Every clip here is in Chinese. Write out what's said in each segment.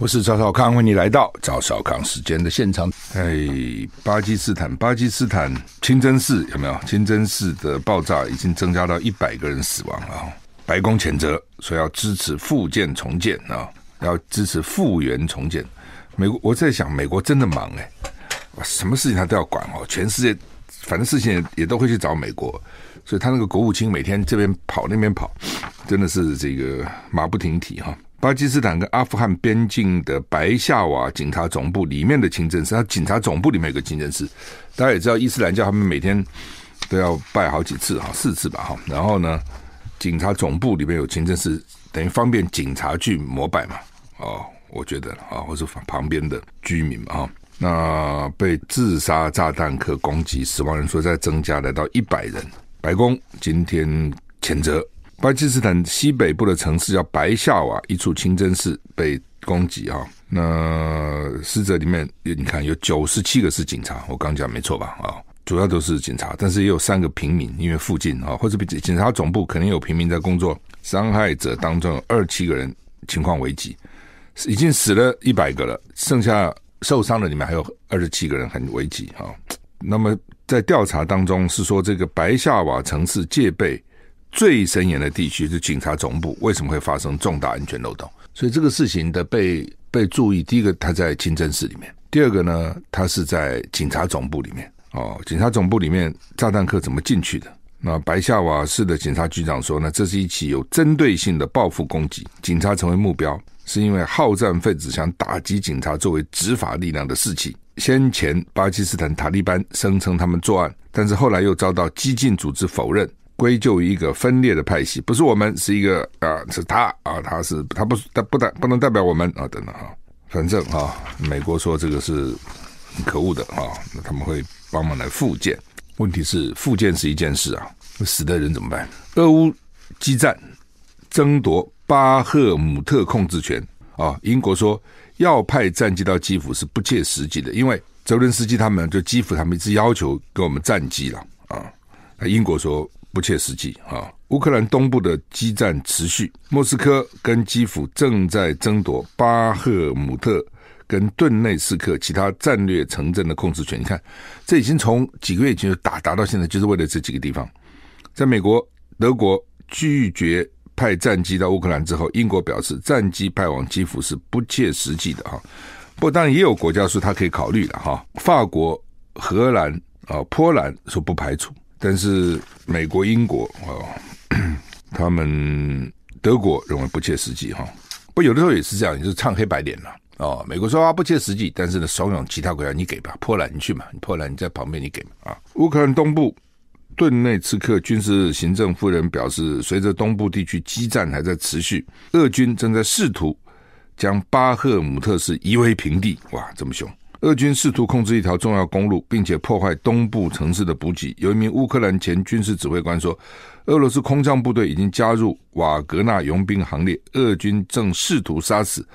我是赵少康，欢迎你来到赵少康时间的现场。哎，巴基斯坦，巴基斯坦清真寺有没有？清真寺的爆炸已经增加到一百个人死亡了。白宫谴责说要支持复建重建啊，要支持复原重建。美国，我在想，美国真的忙哎，什么事情他都要管哦。全世界反正事情也，也都会去找美国，所以他那个国务卿每天这边跑那边跑，真的是这个马不停蹄哈。巴基斯坦跟阿富汗边境的白夏瓦警察总部里面的清真寺，它警察总部里面有个清真寺。大家也知道，伊斯兰教他们每天都要拜好几次哈，四次吧哈。然后呢，警察总部里面有清真寺，等于方便警察去膜拜嘛。哦，我觉得啊，或是旁边的居民嘛哈。那被自杀炸弹客攻击，死亡人数再增加来到一百人。白宫今天谴责。巴基斯坦西北部的城市叫白夏瓦，一处清真寺被攻击哈。那死者里面，你看有九十七个是警察，我刚讲没错吧？啊，主要都是警察，但是也有三个平民，因为附近啊，或者比警察总部可能有平民在工作。伤害者当中有二七个人情况危急，已经死了一百个了，剩下受伤的里面还有二十七个人很危急哈。那么在调查当中是说，这个白夏瓦城市戒备。最森严的地区是警察总部，为什么会发生重大安全漏洞？所以这个事情的被被注意，第一个他在清真寺里面，第二个呢，他是在警察总部里面。哦，警察总部里面炸弹客怎么进去的？那白夏瓦市的警察局长说呢，这是一起有针对性的报复攻击，警察成为目标，是因为好战分子想打击警察作为执法力量的士气。先前巴基斯坦塔利班声称他们作案，但是后来又遭到激进组织否认。归咎于一个分裂的派系，不是我们，是一个啊，是他啊，他是他不他不代不能代表我们啊，等等哈，反正哈，美国说这个是可恶的啊，那他们会帮忙来复建。问题是复建是一件事啊，死的人怎么办？俄乌激战争夺巴赫姆特控制权啊，英国说要派战机到基辅是不切实际的，因为泽伦斯基他们就基辅他们一直要求给我们战机了啊，那英国说。不切实际啊！乌克兰东部的激战持续，莫斯科跟基辅正在争夺巴赫姆特跟顿内斯克其他战略城镇的控制权。你看，这已经从几个月前就打打到现在，就是为了这几个地方。在美国、德国拒绝派战机到乌克兰之后，英国表示战机派往基辅是不切实际的哈。不过当然也有国家说他可以考虑的哈，法国、荷兰啊、波兰说不排除。但是美国、英国啊，他们德国认为不切实际哈。不，有的时候也是这样，你是唱黑白脸了哦。美国说啊不切实际，但是呢，怂恿其他国家你给吧，波兰你去嘛，你波兰你在旁边你给嘛啊。乌克兰东部顿内茨克军事行政夫人表示，随着东部地区激战还在持续，俄军正在试图将巴赫姆特市夷为平地。哇，这么凶！俄军试图控制一条重要公路，并且破坏东部城市的补给。有一名乌克兰前军事指挥官说，俄罗斯空降部队已经加入瓦格纳佣兵行列，俄军正试图杀死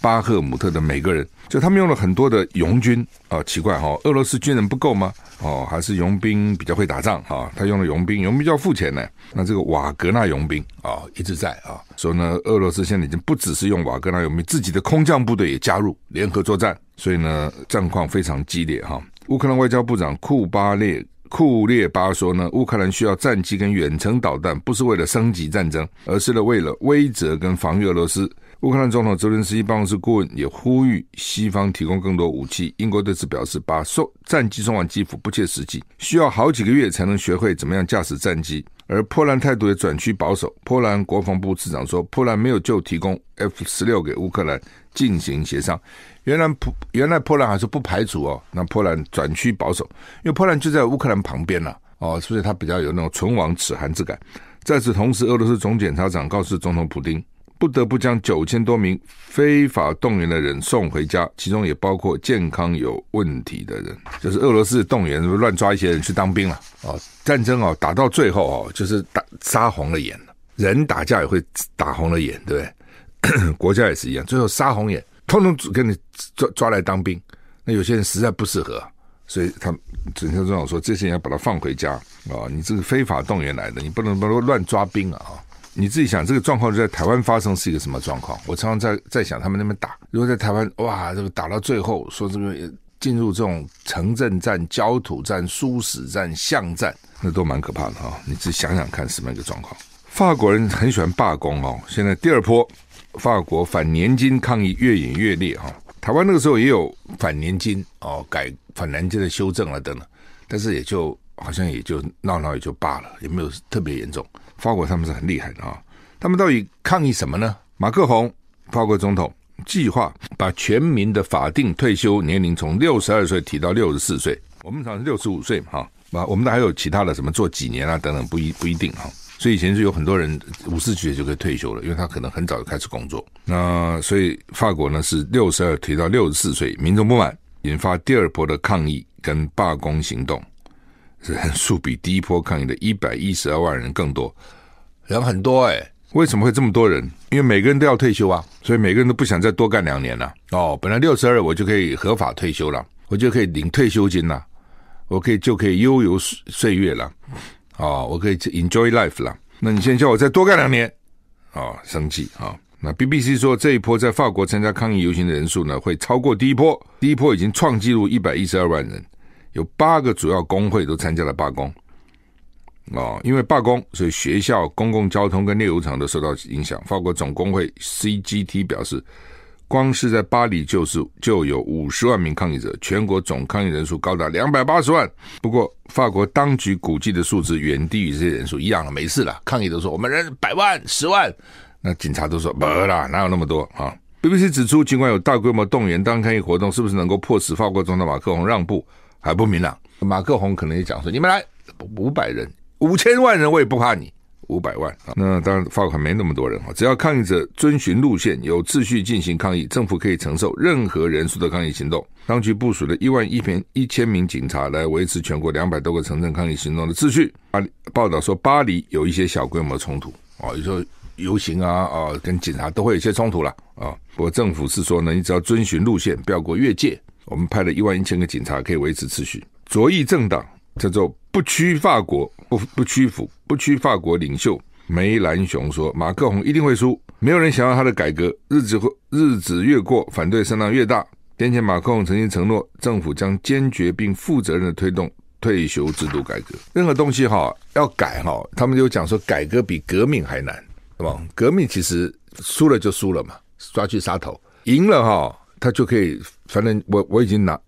巴赫姆特的每个人。就他们用了很多的佣军啊，奇怪哈，俄罗斯军人不够吗？哦，还是佣兵比较会打仗哈？他用了佣兵，佣兵就要付钱呢。那这个瓦格纳佣兵啊，一直在啊，说呢，俄罗斯现在已经不只是用瓦格纳佣兵，自己的空降部队也加入联合作战。所以呢，战况非常激烈哈。乌克兰外交部长库巴列库列巴说呢，乌克兰需要战机跟远程导弹，不是为了升级战争，而是呢为了威慑跟防御俄罗斯。乌克兰总统泽连斯基办公室顾问也呼吁西方提供更多武器。英国对此表示，把送战机送往基辅不切实际，需要好几个月才能学会怎么样驾驶战机。而波兰态度也转趋保守。波兰国防部次长说，波兰没有就提供 F 十六给乌克兰进行协商。原来波原来波兰还是不排除哦，那波兰转趋保守，因为波兰就在乌克兰旁边了哦，所以他比较有那种唇亡齿寒之感。在此同时，俄罗斯总检察长告诉总统普丁，不得不将九千多名非法动员的人送回家，其中也包括健康有问题的人。就是俄罗斯动员乱抓一些人去当兵了哦，战争哦打到最后哦，就是打杀红了眼了，人打架也会打红了眼，对不对？国家也是一样，最后杀红眼。通通只给你抓抓来当兵，那有些人实在不适合，所以他整天这样说，这些人要把他放回家啊！你这个非法动员来的，你不能不能乱抓兵啊！你自己想，这个状况就在台湾发生是一个什么状况？我常常在在想，他们那边打，如果在台湾，哇，这个打到最后，说这个进入这种城镇战、焦土战、殊死战、巷战，那都蛮可怕的哈、哦。你自己想想看，什么一个状况？法国人很喜欢罢工哦。现在第二波，法国反年金抗议越演越烈哈、哦。台湾那个时候也有反年金哦，改反年金的修正了等等，但是也就。好像也就闹闹也就罢了，也没有特别严重。法国他们是很厉害的啊，他们到底抗议什么呢？马克宏，法国总统计划把全民的法定退休年龄从六十二岁提到六十四岁。我们常是六十五岁哈，啊，我们还有其他的什么做几年啊等等，不一不一定哈。所以以前是有很多人五十几岁就可以退休了，因为他可能很早就开始工作。那所以法国呢是六十二提到六十四岁，民众不满，引发第二波的抗议跟罢工行动。人数比第一波抗议的一百一十二万人更多，人很多哎、欸，为什么会这么多人？因为每个人都要退休啊，所以每个人都不想再多干两年了。哦，本来六十二我就可以合法退休了，我就可以领退休金了，我可以就可以悠游岁月了，哦，我可以 enjoy life 了。那你现在叫我再多干两年，哦，生气啊、哦！那 BBC 说这一波在法国参加抗议游行的人数呢，会超过第一波，第一波已经创纪录一百一十二万人。有八个主要工会都参加了罢工，哦，因为罢工，所以学校、公共交通跟炼油厂都受到影响。法国总工会 CGT 表示，光是在巴黎就是就有五十万名抗议者，全国总抗议人数高达两百八十万。不过，法国当局估计的数字远低于这些人数，一样了，没事了。抗议都说我们人百万、十万，那警察都说不啦，哪有那么多啊？BBC 指出，尽管有大规模动员，当抗议活动是不是能够迫使法国总统马克龙让步？还不明朗，马克宏可能也讲说：“你们来五百人、五千万人，我也不怕你五百万啊。”那当然，法国没那么多人啊。只要抗议者遵循路线，有秩序进行抗议，政府可以承受任何人数的抗议行动。当局部署了一万一千一千名警察来维持全国两百多个城镇抗议行动的秩序。巴报道说，巴黎有一些小规模冲突啊，有时候游行啊啊，跟警察都会有一些冲突了啊。不过政府是说呢，你只要遵循路线，不要过越界。我们派了一万一千个警察，可以维持秩序。左翼政党叫做“不屈法国”，不不屈服，不屈法国领袖梅兰雄说：“马克宏一定会输，没有人想要他的改革。日子会日子越过，反对声浪越大。先前马克宏曾经承诺，政府将坚决并负责任的推动退休制度改革。任何东西哈要改哈，他们就讲说改革比革命还难，对吧？革命其实输了就输了嘛，抓去杀头；赢了哈。”他就可以，反正我我已经拿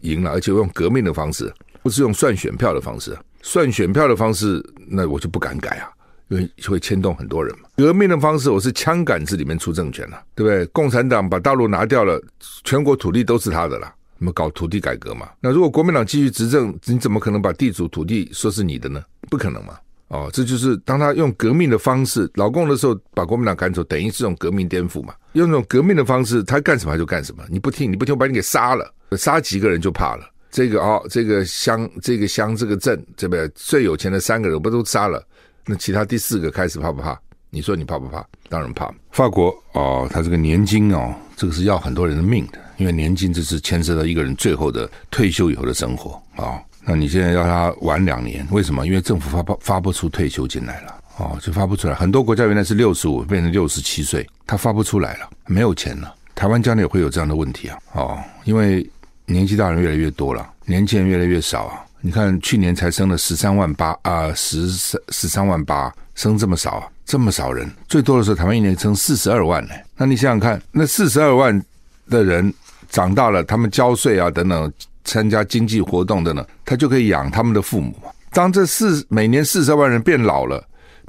赢了，而且我用革命的方式，不是用算选票的方式。算选票的方式，那我就不敢改啊，因为就会牵动很多人嘛。革命的方式，我是枪杆子里面出政权了，对不对？共产党把大陆拿掉了，全国土地都是他的了，那么搞土地改革嘛。那如果国民党继续执政，你怎么可能把地主土地说是你的呢？不可能嘛。哦，这就是当他用革命的方式，老共的时候把国民党赶走，等于是种革命颠覆嘛。用这种革命的方式，他干什么就干什么。你不听，你不听，我把你给杀了，杀几个人就怕了。这个哦，这个乡，这个乡，这个镇，这边最有钱的三个人，我不都杀了？那其他第四个开始怕不怕？你说你怕不怕？当然怕。法国哦，他这个年金哦，这个是要很多人的命的，因为年金这是牵涉到一个人最后的退休以后的生活啊。哦那你现在要他晚两年，为什么？因为政府发不发不出退休金来了，哦，就发不出来。很多国家原来是六十五变成六十七岁，他发不出来了，没有钱了。台湾将来也会有这样的问题啊，哦，因为年纪大人越来越多了，年轻人越来越少啊。你看去年才生了十三万八啊，十三十三万八，生这么少啊，这么少人，最多的时候台湾一年生四十二万呢。那你想想看，那四十二万的人长大了，他们交税啊等等。参加经济活动的呢，他就可以养他们的父母。当这四每年四十万人变老了，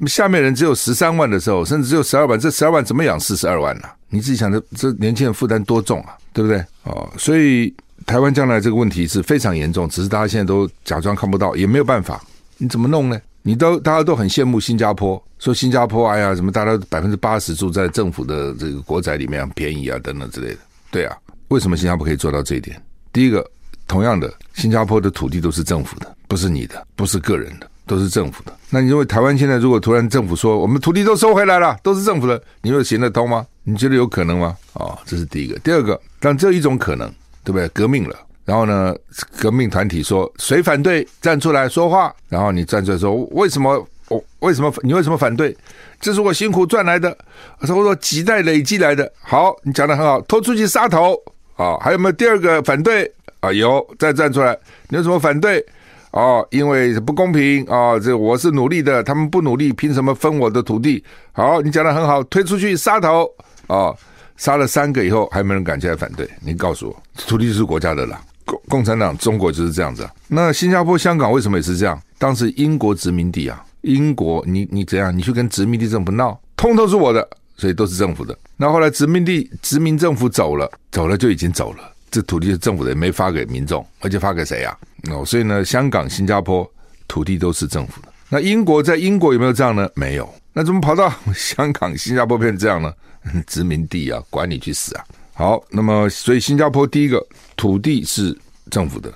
下面人只有十三万的时候，甚至只有十二万，这十二万怎么养四十二万呢？你自己想，这这年轻人负担多重啊，对不对？哦，所以台湾将来这个问题是非常严重，只是大家现在都假装看不到，也没有办法。你怎么弄呢？你都大家都很羡慕新加坡，说新加坡哎呀，什么大家百分之八十住在政府的这个国宅里面，便宜啊等等之类的。对啊，为什么新加坡可以做到这一点？第一个。同样的，新加坡的土地都是政府的，不是你的，不是个人的，都是政府的。那你认为台湾现在如果突然政府说我们土地都收回来了，都是政府的，你会行得通吗？你觉得有可能吗？哦，这是第一个。第二个，但只有一种可能，对不对？革命了，然后呢，革命团体说谁反对，站出来说话，然后你站出来说为什么我为什么你为什么反对？这是我辛苦赚来的，我说我说几代累积来的。好，你讲的很好，拖出去杀头啊！还有没有第二个反对啊？有，再站出来，你有什么反对？哦，因为不公平啊！这我是努力的，他们不努力，凭什么分我的土地？好，你讲的很好，推出去杀头啊！杀了三个以后，还没人敢起来反对。你告诉我，土地是国家的啦。共共产党中国就是这样子。那新加坡、香港为什么也是这样？当时英国殖民地啊，英国你你怎样？你去跟殖民地政府闹，通通是我的，所以都是政府的。那后来殖民地殖民政府走了，走了就已经走了。这土地是政府的，也没发给民众，而且发给谁呀？哦，所以呢，香港、新加坡土地都是政府的。那英国在英国有没有这样呢？没有。那怎么跑到 香港、新加坡变成这样呢？殖民地啊，管你去死啊！好，那么所以新加坡第一个土地是政府的，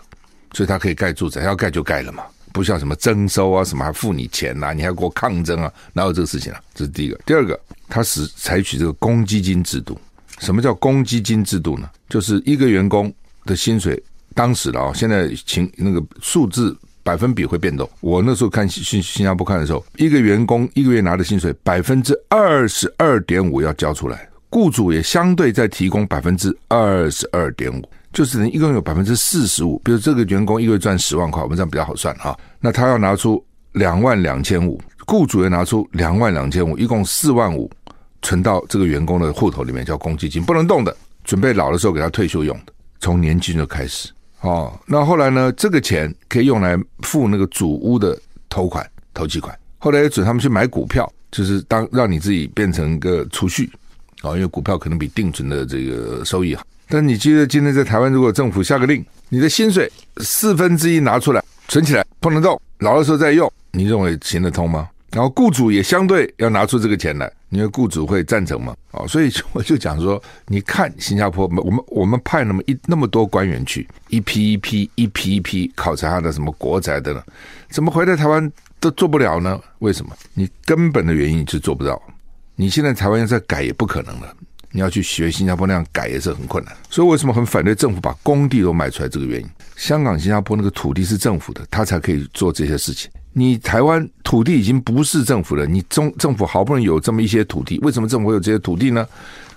所以它可以盖住宅，要盖就盖了嘛，不像什么征收啊，什么还付你钱呐、啊，你还给我抗争啊，哪有这个事情啊？这是第一个。第二个，它是采取这个公积金制度。什么叫公积金制度呢？就是一个员工的薪水，当时的啊，现在情那个数字百分比会变动。我那时候看新新加坡看的时候，一个员工一个月拿的薪水百分之二十二点五要交出来，雇主也相对在提供百分之二十二点五，就是一共有百分之四十五。比如这个员工一个月赚十万块，我们这样比较好算哈，那他要拿出两万两千五，雇主也拿出两万两千五，一共四万五。存到这个员工的户头里面叫公积金，不能动的，准备老的时候给他退休用的，从年轻就开始。哦，那后来呢？这个钱可以用来付那个主屋的头款、头期款。后来也准他们去买股票，就是当让你自己变成一个储蓄啊、哦，因为股票可能比定存的这个收益好。但你记得今天在台湾，如果政府下个令，你的薪水四分之一拿出来存起来，不能动，老的时候再用，你认为行得通吗？然后雇主也相对要拿出这个钱来。因为雇主会赞成嘛，哦，所以 我就讲说，你看新加坡，我们我们派那么一那么多官员去，一批一批一批一批考察他的什么国宅的呢？怎么回来台湾都做不了呢？为什么？你根本的原因是做不到。你现在台湾要再改也不可能了，你要去学新加坡那样改也是很困难。所以为什么很反对政府把工地都卖出来？这个原因，香港、新加坡那个土地是政府的，他才可以做这些事情。你台湾土地已经不是政府了，你中政府好不容易有这么一些土地，为什么政府会有这些土地呢？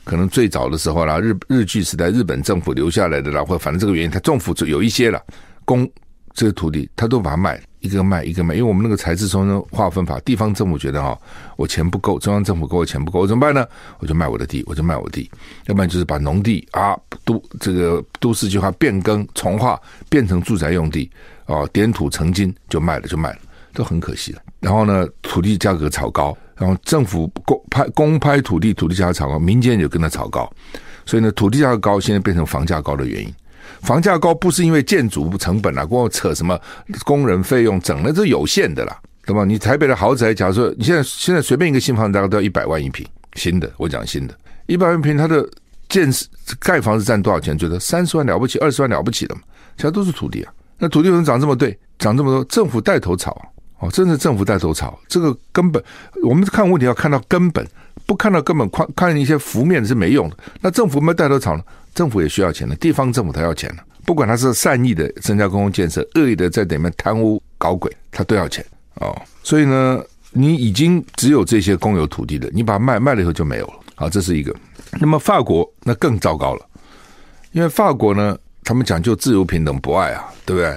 可能最早的时候啦，日日据时代日本政府留下来的啦，或反正这个原因，他政府就有一些了，公这个土地，他都把它卖，一个卖一个卖，因为我们那个财制重新划分法，地方政府觉得哈，我钱不够，中央政府给我钱不够，我怎么办呢？我就卖我的地，我就卖我的地，要不然就是把农地啊都这个都市计划变更重划变成住宅用地哦，点土成金就卖了就卖了。都很可惜了。然后呢，土地价格炒高，然后政府公拍公拍土地，土地价格炒高，民间也跟着炒高，所以呢，土地价格高，现在变成房价高的原因。房价高不是因为建筑成本啊，光扯什么工人费用，整的这有限的啦，对吧？你台北的豪宅，假如说你现在现在随便一个新房子，大概都要一百万一平，新的，我讲新的，一百万一坪，它的建盖房子占多少钱？觉得三十万了不起，二十万了不起的嘛？其他都是土地啊，那土地为什么涨这么对，涨这么多？政府带头炒。哦，真是政府带头炒，这个根本我们看问题要看到根本，不看到根本，看看一些浮面是没用的。那政府没带头炒呢？政府也需要钱的，地方政府他要钱的，不管他是善意的增加公共建设，恶意的在里面贪污搞鬼，他都要钱哦。所以呢，你已经只有这些公有土地的，你把它卖卖了以后就没有了。好，这是一个。那么法国那更糟糕了，因为法国呢，他们讲究自由、平等、博爱啊，对不对？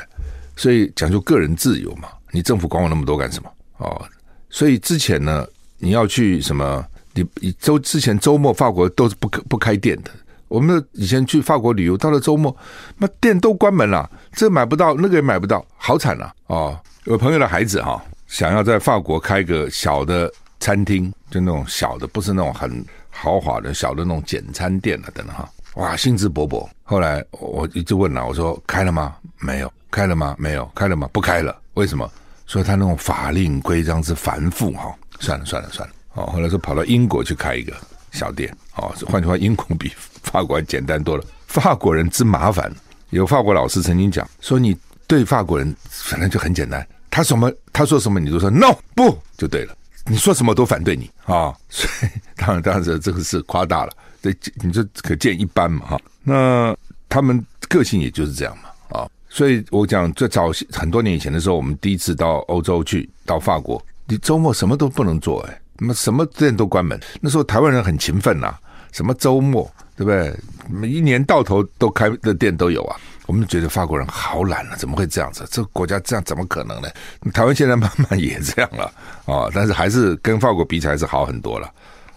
所以讲究个人自由嘛。你政府管我那么多干什么？哦，所以之前呢，你要去什么？你你周之前周末法国都是不不开店的。我们以前去法国旅游，到了周末，那店都关门了，这买不到，那个也买不到，好惨啊！哦，有朋友的孩子哈，想要在法国开个小的餐厅，就那种小的，不是那种很豪华的小的那种简餐店了，等等哈，哇，兴致勃勃。后来我一直问了，我说开了吗？没有。开了吗？没有。开了吗？不开了。为什么？所以他那种法令规章是繁复哈，算了算了算了，哦，后来说跑到英国去开一个小店，哦，换句话，英国比法国还简单多了。法国人之麻烦，有法国老师曾经讲说，你对法国人反正就很简单，他什么他说什么你都说 no 不就对了，你说什么都反对你啊、所以当然当然这这个是夸大了，这你这可见一斑嘛哈。那他们个性也就是这样嘛啊。所以我讲，最早很多年以前的时候，我们第一次到欧洲去，到法国，你周末什么都不能做，哎，那么什么店都关门。那时候台湾人很勤奋呐、啊，什么周末对不对？一年到头都开的店都有啊。我们觉得法国人好懒啊，怎么会这样子？这个国家这样怎么可能呢？台湾现在慢慢也这样了啊、哦，但是还是跟法国比起来是好很多了。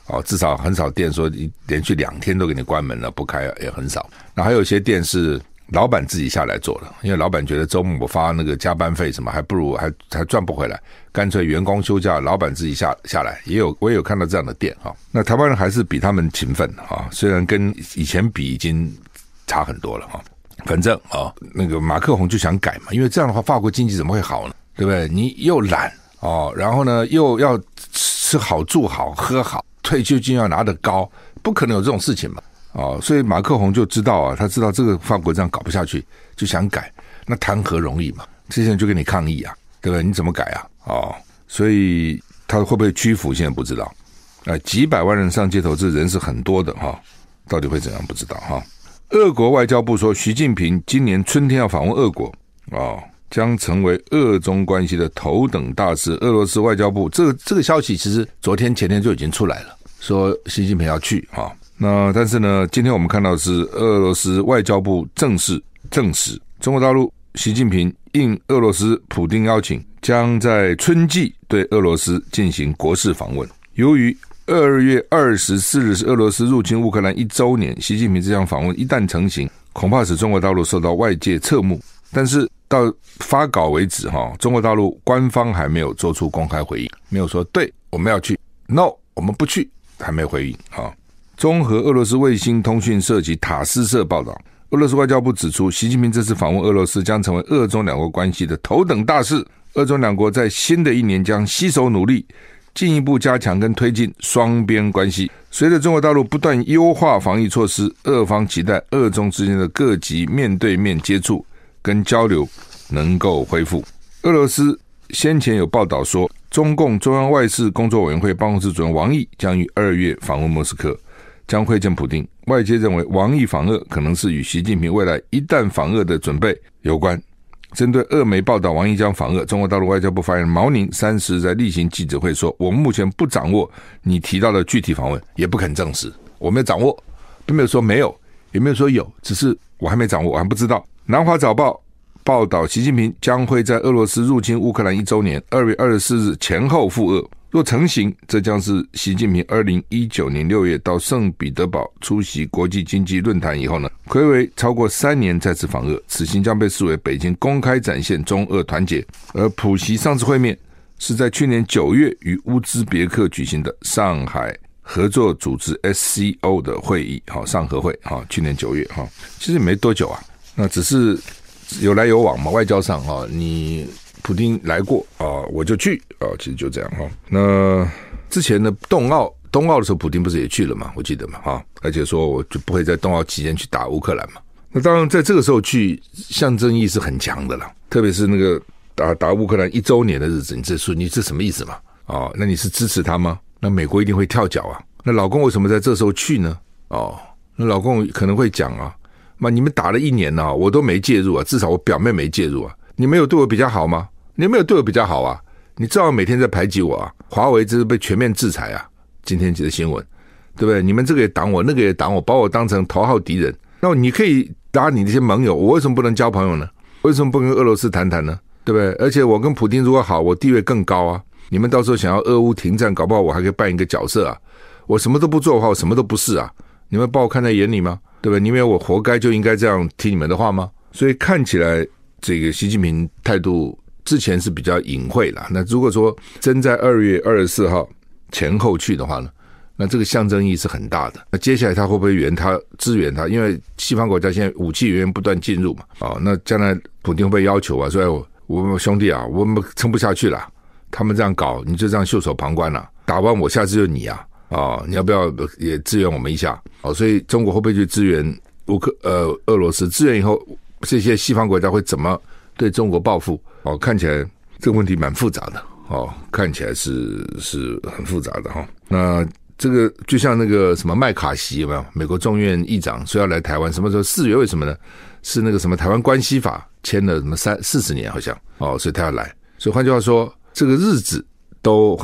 哦，至少很少店说连续两天都给你关门了，不开也很少。那还有一些店是老板自己下来做了，因为老板觉得周末我发那个加班费什么，还不如还还赚不回来，干脆员工休假，老板自己下下来。也有我也有看到这样的店哈。那台湾人还是比他们勤奋哈，虽然跟以前比已经差很多了哈。反正啊，那个马克宏就想改嘛，因为这样的话法国经济怎么会好呢？对不对？你又懒哦，然后呢又要吃好住好喝好。退休金要拿得高，不可能有这种事情嘛？哦，所以马克宏就知道啊，他知道这个法国这样搞不下去，就想改，那谈何容易嘛？这些人就跟你抗议啊，对不对？你怎么改啊？哦，所以他会不会屈服？现在不知道。啊，几百万人上街头，这人是很多的哈、到底会怎样？不知道哈、俄国外交部说，习近平今年春天要访问俄国，哦。将成为俄中关系的头等大事。俄罗斯外交部这个这个消息，其实昨天前天就已经出来了，说习近平要去啊。那但是呢，今天我们看到是俄罗斯外交部正式证实，中国大陆习近平应俄罗斯普丁邀请，将在春季对俄罗斯进行国事访问。由于二月二十四日是俄罗斯入侵乌克兰一周年，习近平这项访问一旦成型，恐怕使中国大陆受到外界侧目。但是到发稿为止，哈，中国大陆官方还没有做出公开回应，没有说对我们要去，no 我们不去，还没回应。哈，综合俄罗斯卫星通讯社及塔斯社报道，俄罗斯外交部指出，习近平这次访问俄罗斯将成为俄中两国关系的头等大事。俄中两国在新的一年将携手努力，进一步加强跟推进双边关系。随着中国大陆不断优化防疫措施，俄方期待俄中之间的各级面对面接触。跟交流能够恢复。俄罗斯先前有报道说，中共中央外事工作委员会办公室主任王毅将于二月访问莫斯科，将会见普丁。外界认为，王毅访俄可能是与习近平未来一旦访俄的准备有关。针对俄媒报道王毅将访俄，中国大陆外交部发言人毛宁三十日在例行记者会说：“我们目前不掌握你提到的具体访问，也不肯证实。我没有掌握，并没有说没有，也没有说有，只是我还没掌握，我还不知道。”南华早报报道，习近平将会在俄罗斯入侵乌克兰一周年，二月二十四日前后赴俄。若成型，这将是习近平二零一九年六月到圣彼得堡出席国际经济论坛以后呢，睽违超过三年再次访俄。此行将被视为北京公开展现中俄团结。而普习上次会面是在去年九月与乌兹别克举行的上海合作组织 SCO 的会议，好上合会，好，去年九月，哈，其实也没多久啊。那只是有来有往嘛，外交上哈，你普丁来过啊，我就去啊，其实就这样哈。那之前的冬奥，冬奥的时候，普丁不是也去了嘛？我记得嘛，哈，而且说我就不会在冬奥期间去打乌克兰嘛。那当然，在这个时候去，象征意义是很强的了。特别是那个打打乌克兰一周年的日子，你这说你这什么意思嘛？哦，那你是支持他吗？那美国一定会跳脚啊。那老公为什么在这时候去呢？哦，那老公可能会讲啊。妈，你们打了一年了，我都没介入啊，至少我表妹没介入啊。你们有对我比较好吗？你没有对我比较好啊？你照样每天在排挤我啊！华为这是被全面制裁啊！今天写的新闻，对不对？你们这个也挡我，那个也挡我，把我当成头号敌人。那你可以打你那些盟友，我为什么不能交朋友呢？为什么不跟俄罗斯谈谈呢？对不对？而且我跟普京如果好，我地位更高啊！你们到时候想要俄乌停战，搞不好我还可以扮一个角色啊！我什么都不做的话，我什么都不是啊！你们把我看在眼里吗？对不对？你以为我活该就应该这样听你们的话吗？所以看起来这个习近平态度之前是比较隐晦啦。那如果说真在二月二十四号前后去的话呢，那这个象征意义是很大的。那接下来他会不会援他支援他？因为西方国家现在武器源源不断进入嘛。啊，那将来普京会不会要求啊？说我我们兄弟啊，我们撑不下去了，他们这样搞，你就这样袖手旁观了？打完我，下次就你啊！啊、哦，你要不要也支援我们一下？哦，所以中国会不会去支援乌克呃俄罗斯？支援以后，这些西方国家会怎么对中国报复？哦，看起来这个问题蛮复杂的。哦，看起来是是很复杂的哈、哦。那这个就像那个什么麦卡锡有没有？美国众院议长说要来台湾，什么时候四月？为什么呢？是那个什么台湾关系法签了什么三四十年好像哦，所以他要来。所以换句话说，这个日子都。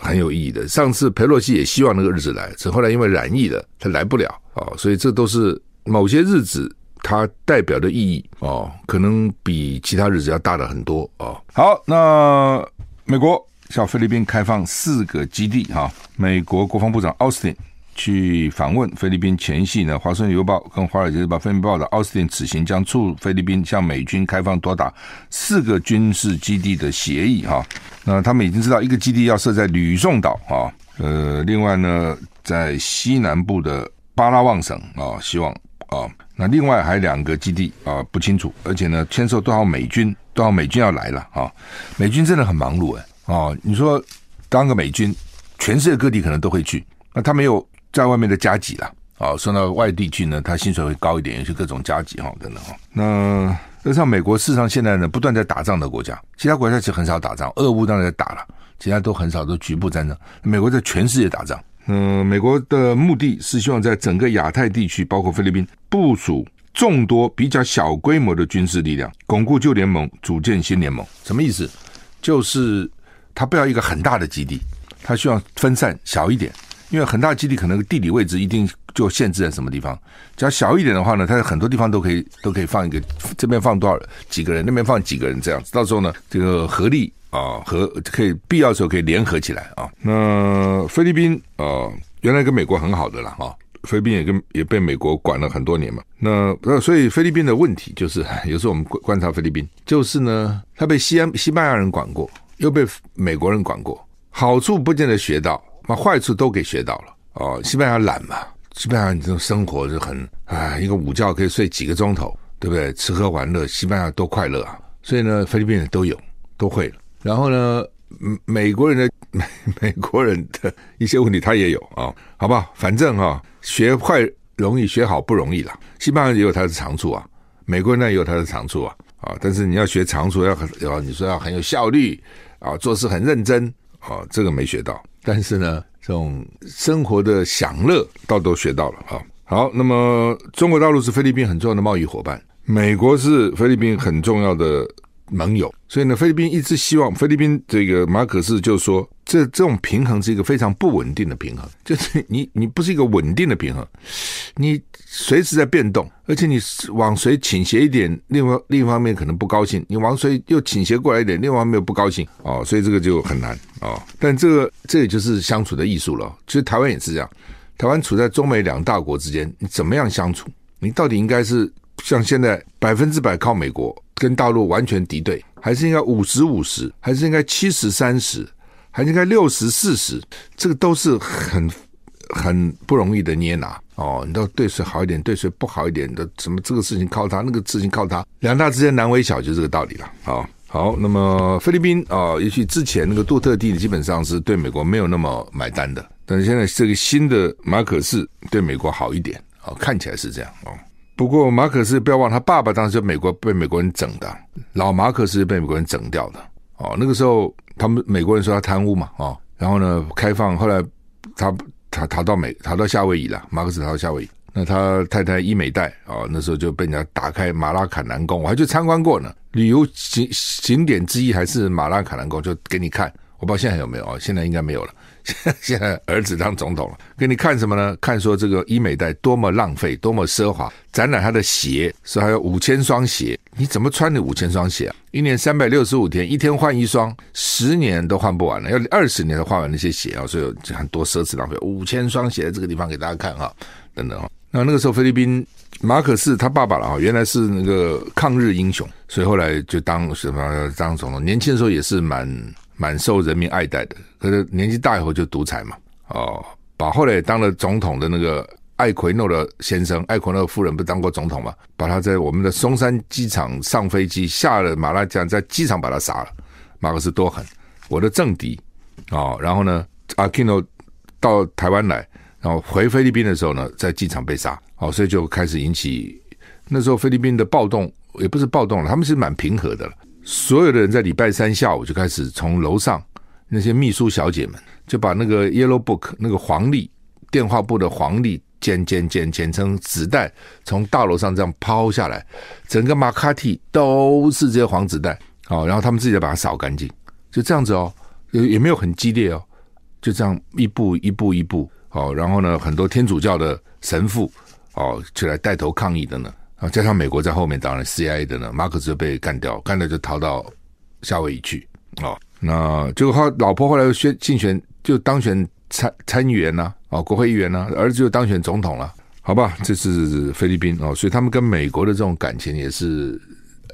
很有意义的。上次佩洛西也希望那个日子来，只后来因为染疫了，他来不了哦，所以这都是某些日子它代表的意义哦，可能比其他日子要大的很多哦。好，那美国向菲律宾开放四个基地哈，美国国防部长奥斯汀。去访问菲律宾前夕呢，《华盛顿邮报》跟《华尔街日报》分别报道，奥斯汀此行将促菲律宾向美军开放多达四个军事基地的协议哈。那他们已经知道一个基地要设在吕宋岛啊，呃，另外呢，在西南部的巴拉望省啊，希望啊，那另外还有两个基地啊，不清楚，而且呢，签售多少美军，多少美军要来了啊？美军真的很忙碌哎啊！你说当个美军，全世界各地可能都会去，那他没有。在外面的加急啦，啊，送到外地去呢，他薪水会高一点，有些各种加急哈，等等哈。那那像美国，事实上现在呢，不断在打仗的国家，其他国家其实很少打仗，俄乌当然在打了，其他都很少，都局部战争。美国在全世界打仗，嗯，美国的目的是希望在整个亚太地区，包括菲律宾，部署众多比较小规模的军事力量，巩固旧联盟，组建新联盟。什么意思？就是他不要一个很大的基地，他希望分散小一点。因为很大基地可能地理位置一定就限制在什么地方，只要小一点的话呢，它很多地方都可以都可以放一个，这边放多少几个人，那边放几个人这样子，到时候呢，这个合力啊和可以必要的时候可以联合起来啊。那菲律宾啊，原来跟美国很好的了啊，菲律宾也跟也被美国管了很多年嘛。那那所以菲律宾的问题就是，有时候我们观察菲律宾，就是呢，他被西安西班牙人管过，又被美国人管过，好处不见得学到。把坏处都给学到了哦，西班牙懒嘛，西班牙你这种生活就很啊，一个午觉可以睡几个钟头，对不对？吃喝玩乐，西班牙多快乐啊！所以呢，菲律宾人都有，都会了。然后呢，美国人的美美国人的一些问题他也有啊、好不好？反正哈、学坏容易，学好不容易啦。西班牙也有他的长处啊，美国人呢也有他的长处啊啊、但是你要学长处，要很要你说要很有效率啊，做事很认真啊、这个没学到。但是呢，这种生活的享乐倒都学到了啊。好，那么中国大陆是菲律宾很重要的贸易伙伴，美国是菲律宾很重要的盟友，所以呢，菲律宾一直希望菲律宾这个马可仕就说。这这种平衡是一个非常不稳定的平衡，就是你你不是一个稳定的平衡，你随时在变动，而且你往谁倾斜一点，另外另一方面可能不高兴，你往谁又倾斜过来一点，另外一方面又不高兴哦，所以这个就很难哦。但这个这也就是相处的艺术了。其实台湾也是这样，台湾处在中美两大国之间，你怎么样相处？你到底应该是像现在百分之百靠美国跟大陆完全敌对，还是应该五十五十，还是应该七十三十？还是应该六十四十，这个都是很很不容易的捏拿哦。你都对谁好一点，对谁不好一点的，什么这个事情靠他，那个事情靠他，两大之间难为小，就这个道理了。好，好，那么菲律宾啊，也许之前那个杜特地基本上是对美国没有那么买单的，但是现在这个新的马可仕对美国好一点哦，看起来是这样哦。不过马可仕不要忘，他爸爸当时就美国被美国人整的，老马可仕被美国人整掉的哦，那个时候。他们美国人说他贪污嘛，哦，然后呢，开放，后来他他逃到美，逃到夏威夷了，马可仕逃到夏威夷。那他太太伊美黛啊，那时候就被人家打开马拉坎南宫，我还去参观过呢。旅游景景点之一还是马拉坎南宫，就给你看。我不知道现在还有没有啊？现在应该没有了。现在儿子当总统了，给你看什么呢？看说这个伊美黛多么浪费，多么奢华，展览他的鞋，说还有五千双鞋，你怎么穿你五千双鞋啊？一年三百六十五天，一天换一双，十年都换不完了，要二十年才换完那些鞋啊！所以很多奢侈浪费，五千双鞋在这个地方给大家看哈，等等哈。那那个时候菲律宾马可仕他爸爸了啊，原来是那个抗日英雄，所以后来就当什么当总统，年轻的时候也是蛮。蛮受人民爱戴的，可是年纪大以后就独裁嘛，哦，把后来当了总统的那个艾奎诺的先生，艾奎诺夫人不当过总统嘛？把他在我们的松山机场上飞机，下了马拉加，在机场把他杀了。马克思多狠，我的政敌哦，然后呢，阿基诺到台湾来，然后回菲律宾的时候呢，在机场被杀，哦，所以就开始引起那时候菲律宾的暴动，也不是暴动了，他们是蛮平和的了。所有的人在礼拜三下午就开始从楼上那些秘书小姐们就把那个 Yellow Book 那个黄历电话簿的黄历剪剪剪剪成纸袋，从大楼上这样抛下来，整个马卡蒂都是这些黄纸袋，哦，然后他们自己再把它扫干净，就这样子哦，也也没有很激烈哦，就这样一步一步一步，哦，然后呢，很多天主教的神父哦，就来带头抗议的呢，啊，加上美国在后面，当然 CIA 的呢，马可斯被干掉，干掉就逃到夏威夷去，哦，那结果他老婆后来又选竞选，就当选参参议员呐，啊，国会议员呐，啊，儿子就当选总统了，好吧，这是菲律宾哦，所以他们跟美国的这种感情也是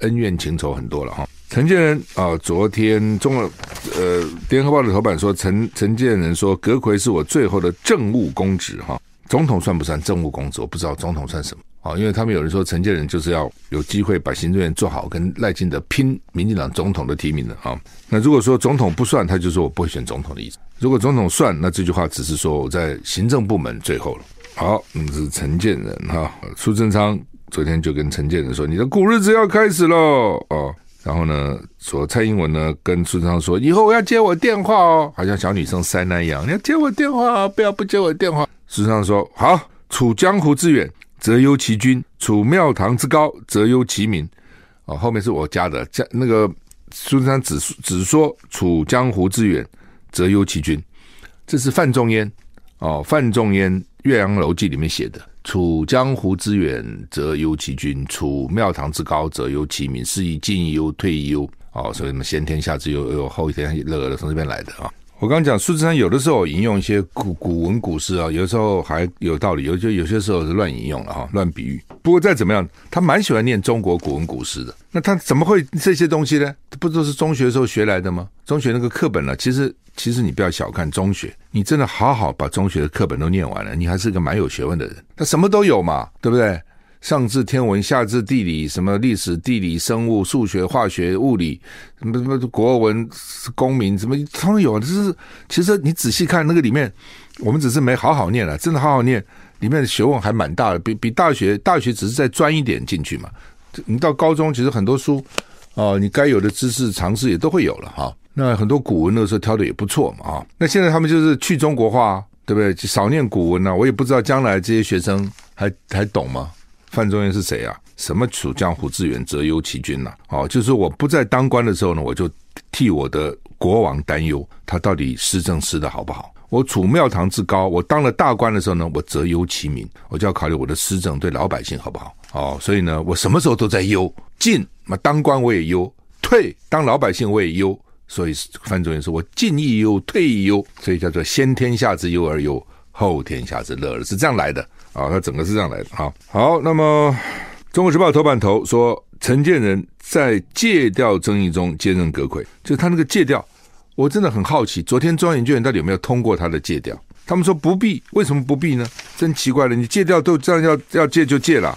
恩怨情仇很多了哈。哦陈建仁啊，昨天中了呃《联合报》的头版说，陈陈建仁说，阁揆是我最后的政务公职哈，总统算不算政务公职？我不知道总统算什么啊，因为他们有人说陈建仁就是要有机会把行政院做好，跟赖清德拼民进党总统的提名的啊。那如果说总统不算，他就说我不会选总统的意思；如果总统算，那这句话只是说我在行政部门最后了。好，嗯，是陈建仁哈，苏贞昌昨天就跟陈建仁说：“你的苦日子要开始喽！”哦。然后呢，说蔡英文呢跟苏贞昌说，以后我要接我电话哦，好像小女生塞奶一样，你要接我电话，不要不接我电话。苏贞昌说好，处江湖之远，则忧其君；处庙堂之高，则忧其民。哦，后面是我加的，加那个孙中山只只说处江湖之远，则忧其君。这是范仲淹哦，范仲淹《岳阳楼记》里面写的。处江湖之远，则忧其君；处庙堂之高，则忧其民。是以进忧，退忧。哦，所以什么先天下之忧，忧后天下乐乐，从这边来的啊。我刚讲苏贞昌有的时候引用一些古古文古诗啊，有的时候还有道理，有就有些时候是乱引用了哈，乱比喻。不过再怎么样，他蛮喜欢念中国古文古诗的。那他怎么会这些东西呢？不都是中学时候学来的吗？中学那个课本呢、其实其实你不要小看中学，你真的好好把中学的课本都念完了，你还是个蛮有学问的人。他什么都有嘛，对不对？上至天文，下至地理，什么历史、地理、生物、数学、化学、物理，什么什么国文、公民，什么通通有。就是其实你仔细看那个里面，我们只是没好好念了，真的好好念，里面的学问还蛮大的，比比大学大学只是再钻一点进去嘛。你到高中其实很多书哦，你该有的知识常识也都会有了哈。那很多古文那时候挑的也不错嘛啊。那现在他们就是去中国化，对不对？少念古文啊，我也不知道将来这些学生还还懂吗？范仲淹是谁啊？什么处江湖之远，则忧其君呐、哦，就是我不在当官的时候呢，我就替我的国王担忧，他到底施政施得好不好？我处庙堂之高，我当了大官的时候呢，我则忧其民，我就要考虑我的施政对老百姓好不好？哦，所以呢，我什么时候都在忧。进嘛，当官我也忧；退当老百姓我也忧。所以范仲淹说：“我进亦忧，退亦忧。”所以叫做先天下之忧而忧，后天下之乐而是这样来的。啊，他整个是这样来的。好，好，那么《中国时报》头版头说，陈建仁在借调争议中接任阁揆，就他那个借调，我真的很好奇，昨天中央研究院到底有没有通过他的借调？他们说不必，为什么不必呢？真奇怪了，你借调都这样要要借就借了，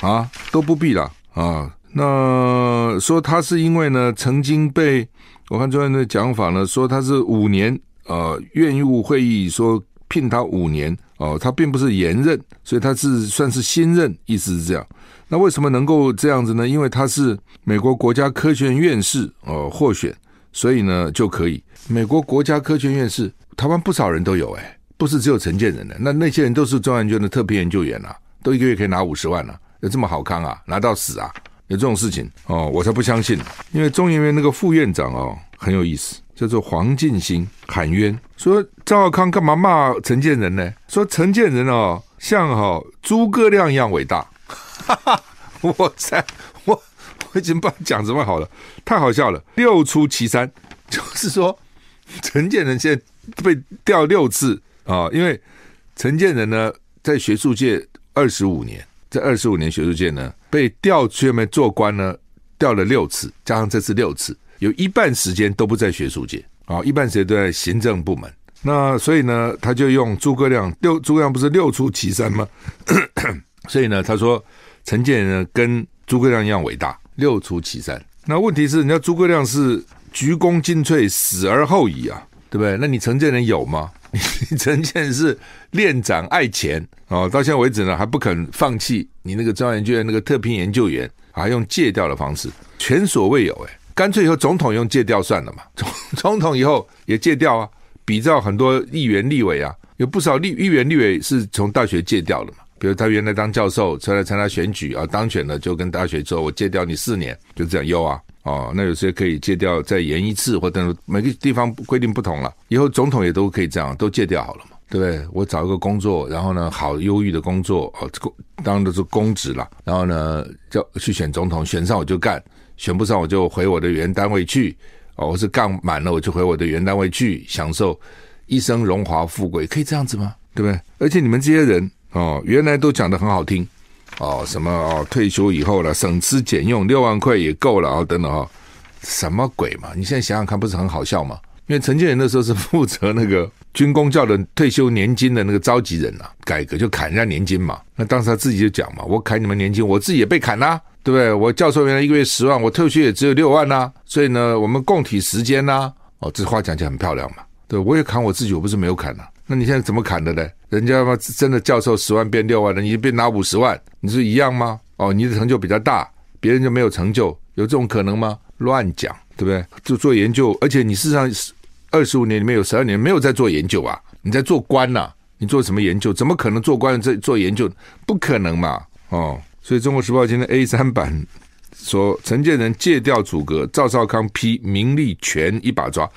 啊，都不必了啊。那说他是因为呢，曾经被我看中央的讲法呢，说他是五年，呃，院务会议说聘他五年。哦，他并不是延任，所以他是算是新任，意思是这样。那为什么能够这样子呢？因为他是美国国家科学院院士，哦，获选，所以呢就可以。美国国家科学院院士，台湾不少人都有，哎，不是只有陈建仁的，那那些人都是中央研院的特聘研究员啊，都一个月可以拿五十万啊，有这么好康啊？拿到死啊？有这种事情？哦，我才不相信，因为中研院那个副院长哦很有意思。叫做黄进兴喊冤，说赵少康干嘛骂陈建仁呢？说陈建仁哦，像哈、哦、诸葛亮一样伟大。哈哈，我塞，我我已经不知道讲什么好了，太好笑了。六出祁三，就是说陈建仁现在被调六次啊、因为陈建仁呢在学术界二十五年，在二十五年学术界呢被调去外面做官呢，调了六次，加上这次六次。有一半时间都不在学术界啊，一半时间都在行政部门。那所以呢，他就用诸葛亮六，诸葛亮不是六出祁山吗？所以呢，他说陈建仁呢跟诸葛亮一样伟大，六出祁山。那问题是，人家诸葛亮是鞠躬尽瘁，死而后已啊，对不对？那你陈建仁有吗？你 陈建是恋长爱钱哦，到现在为止呢，还不肯放弃你那个中央研究院那个特聘研究员，还用借调的方式，前所未有哎。干脆以后总统用借调算了嘛，总总统以后也借调啊，比照很多议员立委啊，有不少立议员立委是从大学借调的嘛，比如他原来当教授出来参加选举啊，当选了就跟大学说，我借调你四年，就这样优啊，哦，那有些可以戒掉再延一次，或者每个地方规定不同了。以后总统也都可以这样，都戒掉好了嘛，对不对？我找一个工作，然后呢，好忧郁的工作哦，当然都是公职了。然后呢，就去选总统，选上我就干，选不上我就回我的原单位去。哦，我是干满了我就回我的原单位去，享受一生荣华富贵，可以这样子吗？对不对？而且你们这些人哦，原来都讲得很好听。哦，什么哦？退休以后了，省吃俭用六万块也够了啊、哦！等等啊、哦，什么鬼嘛？你现在想想看，不是很好笑吗？因为陈建仁那时候是负责那个军工教的退休年金的那个召集人呐、改革就砍人家年金嘛。那当时他自己就讲嘛，我砍你们年金，我自己也被砍啦，对不对？我教授原来一个月十万，我退休也只有六万呐、所以呢，我们共体时间呐、哦，这话讲起来很漂亮嘛。对，我也砍我自己，我不是没有砍呐、那你现在怎么砍的呢？人家嘛真的教授十万变六万了，你变拿五十万，你是一样吗？哦，你的成就比较大，别人就没有成就，有这种可能吗？乱讲，对不对？就做研究，而且你事实上二十五年里面有十二年没有在做研究啊，你在做官呐、你做什么研究？怎么可能做官在做研究？不可能嘛！哦，所以《中国时报》今天 A 三版说，陈建仁戒掉组阁，赵少康批名利权一把抓，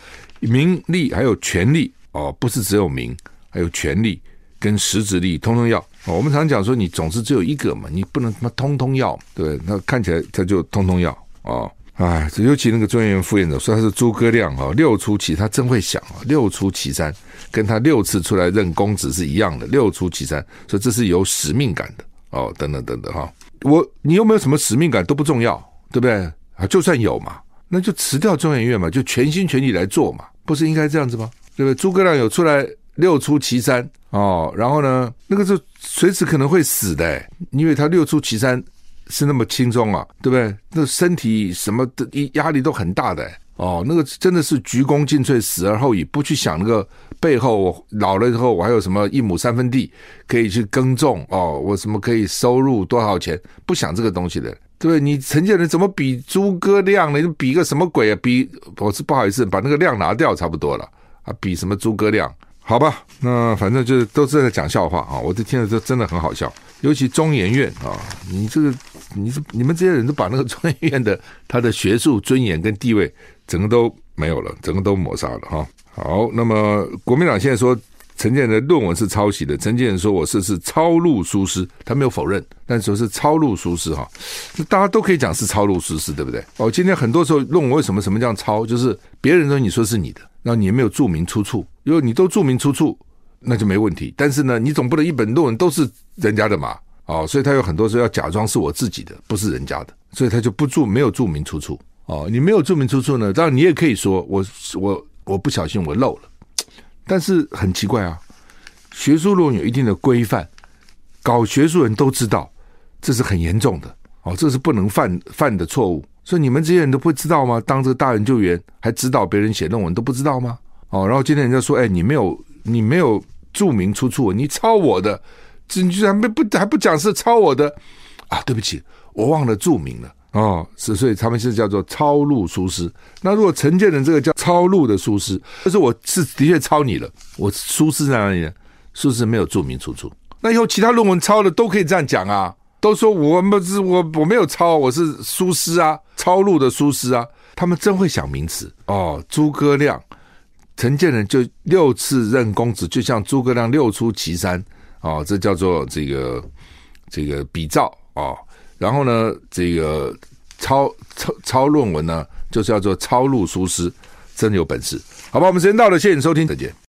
名利还有权力。哦，不是只有名，还有权力跟实质利益，通通要。我们常讲说，你总是只有一个嘛，你不能他妈通通要，对？那看起来他就通通要哦。哎，尤其那个中研院副院长说他是诸葛亮啊，六出奇，他真会想啊，六出祁山，跟他六次出来任公子是一样的，六出祁山，所以这是有使命感的哦，等等等等哈。我你有没有什么使命感都不重要，对不对？啊，就算有嘛，那就辞掉中研院嘛，就全心全意来做嘛，不是应该这样子吗？对不对？诸葛亮有出来六出祁山哦，然后呢，那个是随时可能会死的，因为他六出祁山是那么轻松啊，对不对？那身体什么的压力都很大的哦，那个真的是鞠躬尽瘁，死而后已，不去想那个背后，我老了以后我还有什么一亩三分地可以去耕种哦，我什么可以收入多少钱，不想这个东西的，对不对？你陈建仁怎么比诸葛亮呢？你比个什么鬼啊？比我是不好意思，把那个亮拿掉差不多了。啊，比什么诸葛亮？好吧，那反正就是都是在讲笑话啊！我这听了这真的很好笑，尤其中研院啊，你这个你是你们这些人都把那个中研院的他的学术尊严跟地位，整个都没有了，整个都抹杀了哈。好，那么国民党现在说。陈建仁的论文是抄袭的。陈建仁说：“我是是抄录疏失，他没有否认，但说是抄录疏失哈。那大家都可以讲是抄录疏失，对不对？哦，今天很多时候论文为什么什么叫抄？就是别人说你说是你的，然后你也没有注明出处。如果你都注明出处，那就没问题。但是呢，你总不能一本论文都是人家的嘛？哦，所以他有很多时候要假装是我自己的，不是人家的，所以他就不注没有注明出处。哦，你没有注明出处呢，当然你也可以说我我我不小心我漏了。”但是很奇怪啊，学术论文有一定的规范，搞学术人都知道这是很严重的哦，这是不能犯犯的错误。所以你们这些人都不知道吗？当这个大研究员还指导别人写论文都不知道吗？哦，然后今天人家说，哎，你没有你没有注明出处，你抄我的，这你居然不不还不讲是抄我的啊？对不起，我忘了注明了。哦，是，所以他们是叫做抄录疏失。那如果陈建仁这个叫抄录的疏失，就是我是的确抄你了，我疏失在哪里呢？疏失没有注明出处。那以后其他论文抄的都可以这样讲啊，都说我不是我我没有抄，我是疏失啊，抄录的疏失啊。他们真会想名词哦。诸葛亮、陈建仁就六次任公子，就像诸葛亮六出祁山啊，这叫做这个这个比照啊。然后呢，这个抄抄抄论文呢，就是叫做抄录书诗，真有本事，好吧？我们时间到了，谢谢你收听，再见。